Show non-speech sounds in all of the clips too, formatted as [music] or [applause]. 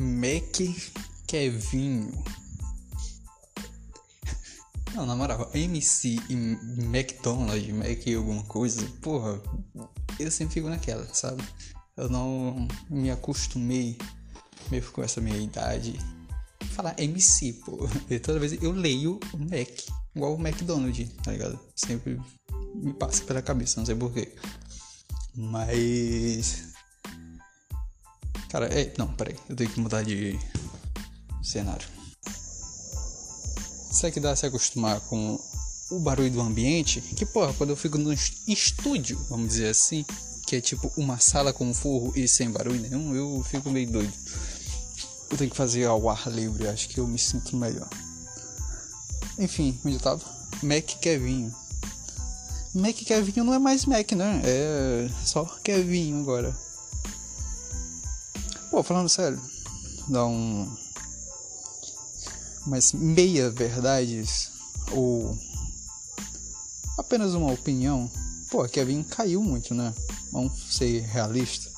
Mac Kevinho. Não, na moral, MC e McDonald's, Mac alguma coisa, porra, eu sempre fico naquela, sabe? Eu não me acostumei, mesmo com essa minha idade, falar MC, pô. E toda vez eu leio Mac, igual o McDonald's, tá ligado? Sempre me passa pela cabeça, não sei porquê. Mas. Cara, é. Não, peraí, eu tenho que mudar de cenário. Será que dá se acostumar com o barulho do ambiente? Que porra, quando eu fico no estúdio, vamos dizer assim, que é tipo uma sala com forro e sem barulho nenhum, eu fico meio doido. Eu tenho que fazer ao ar livre, acho que eu me sinto melhor. Enfim, onde eu tava? Mac Kevinho. Mac Kevinho não é mais Mac, né? É só Kevinho agora. Pô, falando sério, dá um mas meia verdades ou apenas uma opinião, pô, Kevin caiu muito, né? Vamos ser realista.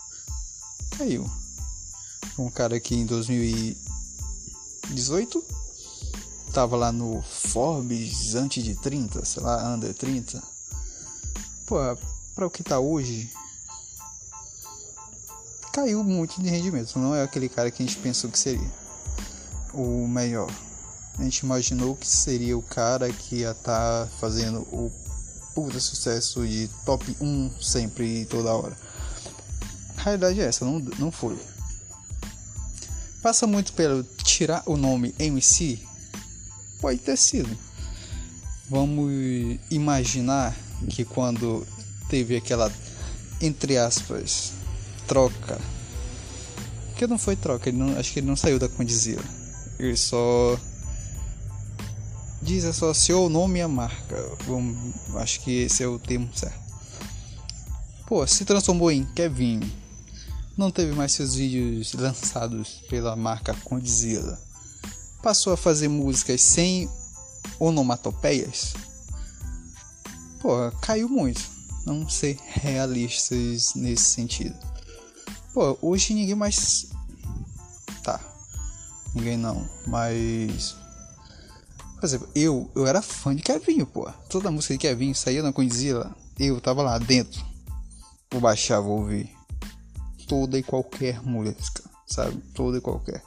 Caiu. Um cara que em 2018 tava lá no Forbes antes de 30, sei lá, under 30. Pô, para o que tá hoje, caiu muito de rendimento. Não é aquele cara que a gente pensou que seria o melhor a gente imaginou que seria o cara que ia estar tá fazendo o puta sucesso de top 1 sempre e toda hora. A realidade é essa, não, não foi. Passa muito pelo tirar o nome MC? Pode ter sido. Vamos imaginar que quando teve aquela, entre aspas, troca. Que não foi troca, ele não, acho que ele não saiu da Condizila. Ele só desassociou o nome a marca. Acho que esse é o termo certo. Pô, se transformou em Kevin. Não teve mais seus vídeos lançados pela marca Condzilla. Passou a fazer músicas sem onomatopeias. Pô, caiu muito. Não ser realistas nesse sentido. Pô, hoje ninguém mais. Tá. Ninguém não. Mas por exemplo, eu, eu era fã de Kevinho, pô. Toda música de Kevinho saía na Condzilla, eu tava lá dentro. Vou baixar, vou ouvir. Toda e qualquer música, sabe? Toda e qualquer.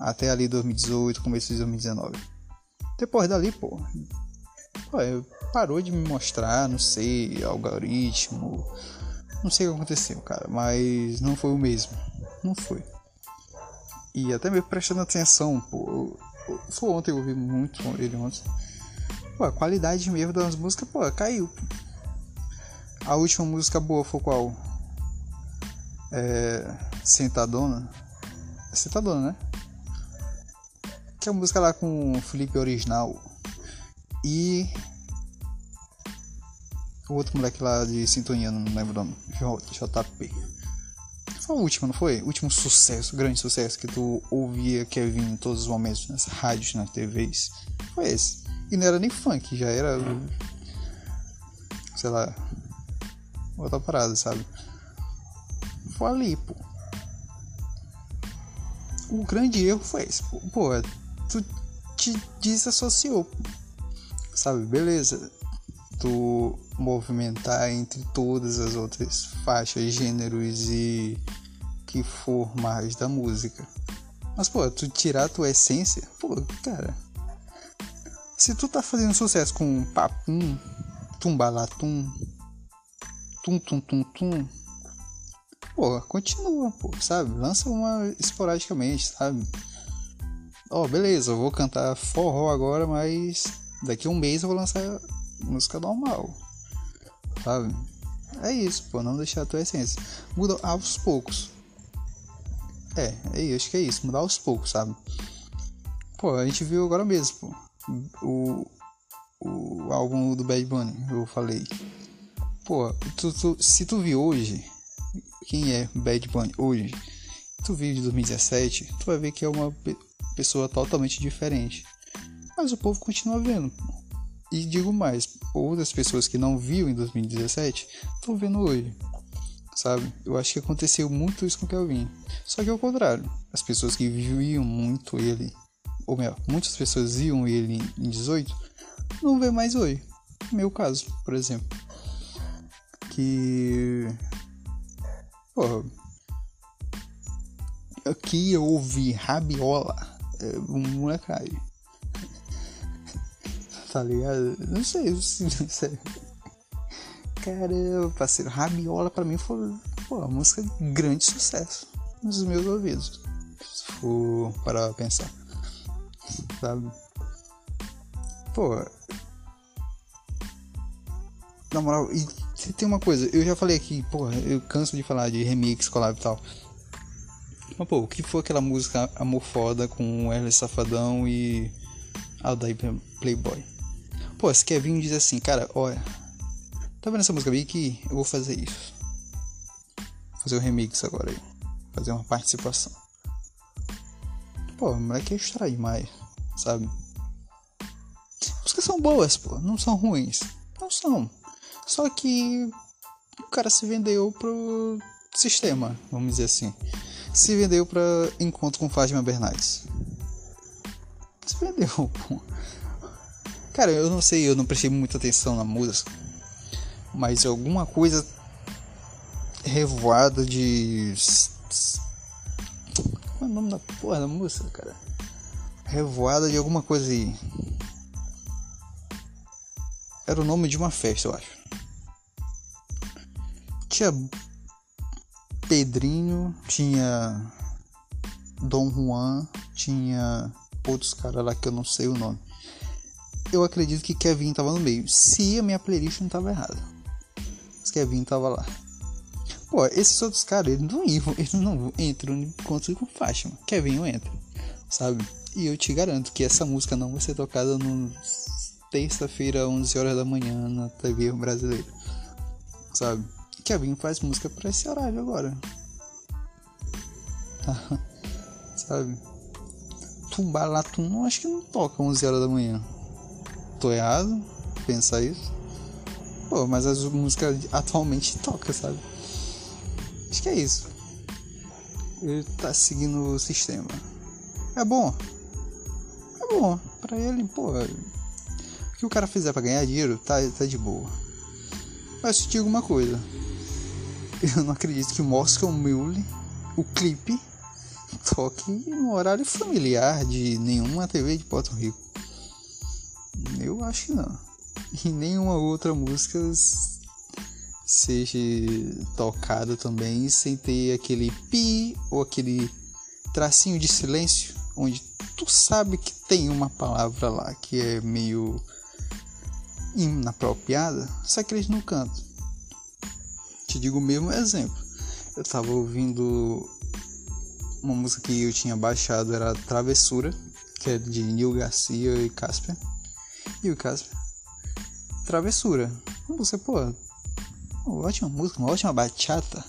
Até ali 2018, começo de 2019. Depois dali, pô. pô parou de me mostrar, não sei, algoritmo. Não sei o que aconteceu, cara. Mas não foi o mesmo. Não foi. E até mesmo prestando atenção, pô foi ontem, eu ouvi muito ele ontem. Pô, a qualidade mesmo das músicas, pô, caiu. A última música boa foi qual? É. Sentadona. É Sentadona, né? Que é a música lá com o Felipe Original. E. O outro moleque lá de sintonia, não lembro o nome. JP. Foi a última, não foi? O último sucesso, grande sucesso que tu ouvia Kevin em todos os momentos, nas rádios, nas TVs. Foi esse. E não era nem funk, já era. Sei lá. Outra parada, sabe? Foi ali, pô. O grande erro foi esse. Pô tu te desassociou. Sabe? Beleza. Tu movimentar entre todas as outras faixas, gêneros e que for mais da música. Mas, pô, tu tirar tua essência, pô, cara. Se tu tá fazendo sucesso com papum, tumbalatum, tum tum tum tum, pô, continua, pô, sabe? Lança uma esporadicamente, sabe? Ó, oh, beleza, eu vou cantar forró agora, mas daqui a um mês eu vou lançar música normal sabe? É isso, pô, não deixar a tua essência. Muda aos poucos. É, é, acho que é isso, mudar aos poucos, sabe? Pô, a gente viu agora mesmo, pô, o, o álbum do Bad Bunny, eu falei. Pô, tu, tu, se tu viu hoje, quem é Bad Bunny hoje, tu viu de 2017, tu vai ver que é uma pessoa totalmente diferente. Mas o povo continua vendo, pô. E digo mais, outras pessoas que não viam em 2017 estão vendo hoje. sabe? Eu acho que aconteceu muito isso com o Kelvin. Só que ao contrário, as pessoas que viviam muito ele, ou melhor, muitas pessoas viam ele em 18, não vê mais hoje. Meu caso, por exemplo. Que. Pô. Aqui eu ouvi rabiola. É, um molecagem. Tá ligado? Não sei, não sei. Caramba, parceiro, Rabiola pra mim foi pô, uma música de grande sucesso nos meus ouvidos. Se for para pensar. Sabe? Pô. Na moral, e tem uma coisa, eu já falei aqui, pô, eu canso de falar de remix, collab e tal. Mas pô, o que foi aquela música Amor Foda com o Erle Safadão e Aldair Playboy? Pô, esse Kevin diz assim, cara, olha Tá vendo essa música aqui? Eu vou fazer isso. fazer o um remix agora aí. Fazer uma participação. Pô, o moleque é extra demais, sabe? As músicas são boas, pô. Não são ruins. Não são. Só que o cara se vendeu pro sistema, vamos dizer assim. Se vendeu pra encontro com Fátima Bernardes. Se vendeu, pô. Cara, eu não sei, eu não prestei muita atenção na música mas alguma coisa revoada de. Qual é o nome da porra da música, cara? Revoada de alguma coisa aí. Era o nome de uma festa, eu acho. Tinha Pedrinho, tinha Dom Juan, tinha outros caras lá que eu não sei o nome. Eu acredito que Kevin tava no meio, se a minha playlist não tava errada. Kevin tava lá. Pô, esses outros caras, eles não iam, eles não entram no encontro com Fátima. Kevin entra, sabe? E eu te garanto que essa música não vai ser tocada no terça-feira, 11 horas da manhã, na TV brasileira, sabe? Kevin faz música pra esse horário agora, [laughs] sabe? Tumbalatum, acho que não toca 11 horas da manhã. Tô errado? Pensar isso? Pô, mas as músicas atualmente toca, sabe? Acho que é isso. Ele tá seguindo o sistema. É bom. É bom. Pra ele, pô. O que o cara fizer pra ganhar dinheiro, tá, tá de boa. Mas te digo uma coisa. Eu não acredito que o Moscow Mule, o clipe, toque no horário familiar de nenhuma TV de Porto Rico. Eu acho que não e nenhuma outra música seja tocada também sem ter aquele pi ou aquele tracinho de silêncio onde tu sabe que tem uma palavra lá que é meio inapropriada, só que eles não cantam. Te digo o mesmo exemplo. Eu tava ouvindo uma música que eu tinha baixado, era Travessura, que é de Neil Garcia e Casper. E o Casper Travessura. Você, pô, uma ótima música, uma ótima bachata.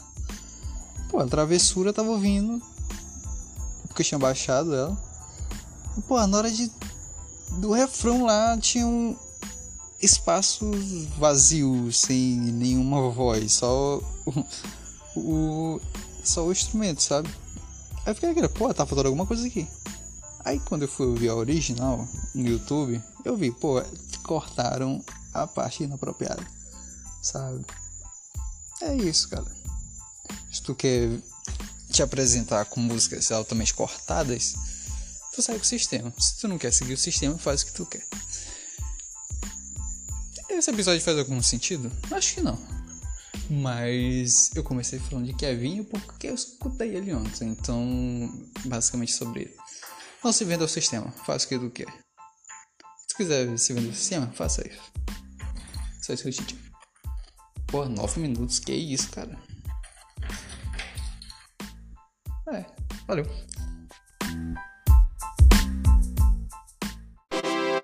Pô, a Travessura tava ouvindo, porque eu tinha baixado ela. Pô, na hora de, do refrão lá tinha um espaço vazio, sem nenhuma voz, só o, o só o instrumento, sabe? Aí eu fiquei pô, tá faltando alguma coisa aqui. Aí quando eu fui ouvir a original no YouTube, eu vi, pô, cortaram a parte inapropriada, sabe? É isso, cara. Se tu quer te apresentar com músicas altamente cortadas, tu segue o sistema. Se tu não quer seguir o sistema, faz o que tu quer. Esse episódio faz algum sentido? Acho que não. Mas eu comecei falando de Kevin porque eu escutei ele ontem. Então, basicamente sobre ele. Não se venda ao sistema, faça o que quer. Se quiser se vender ao sistema, faça isso. Só isso que eu te digo. Pô, 9 minutos, que isso, cara. É, valeu.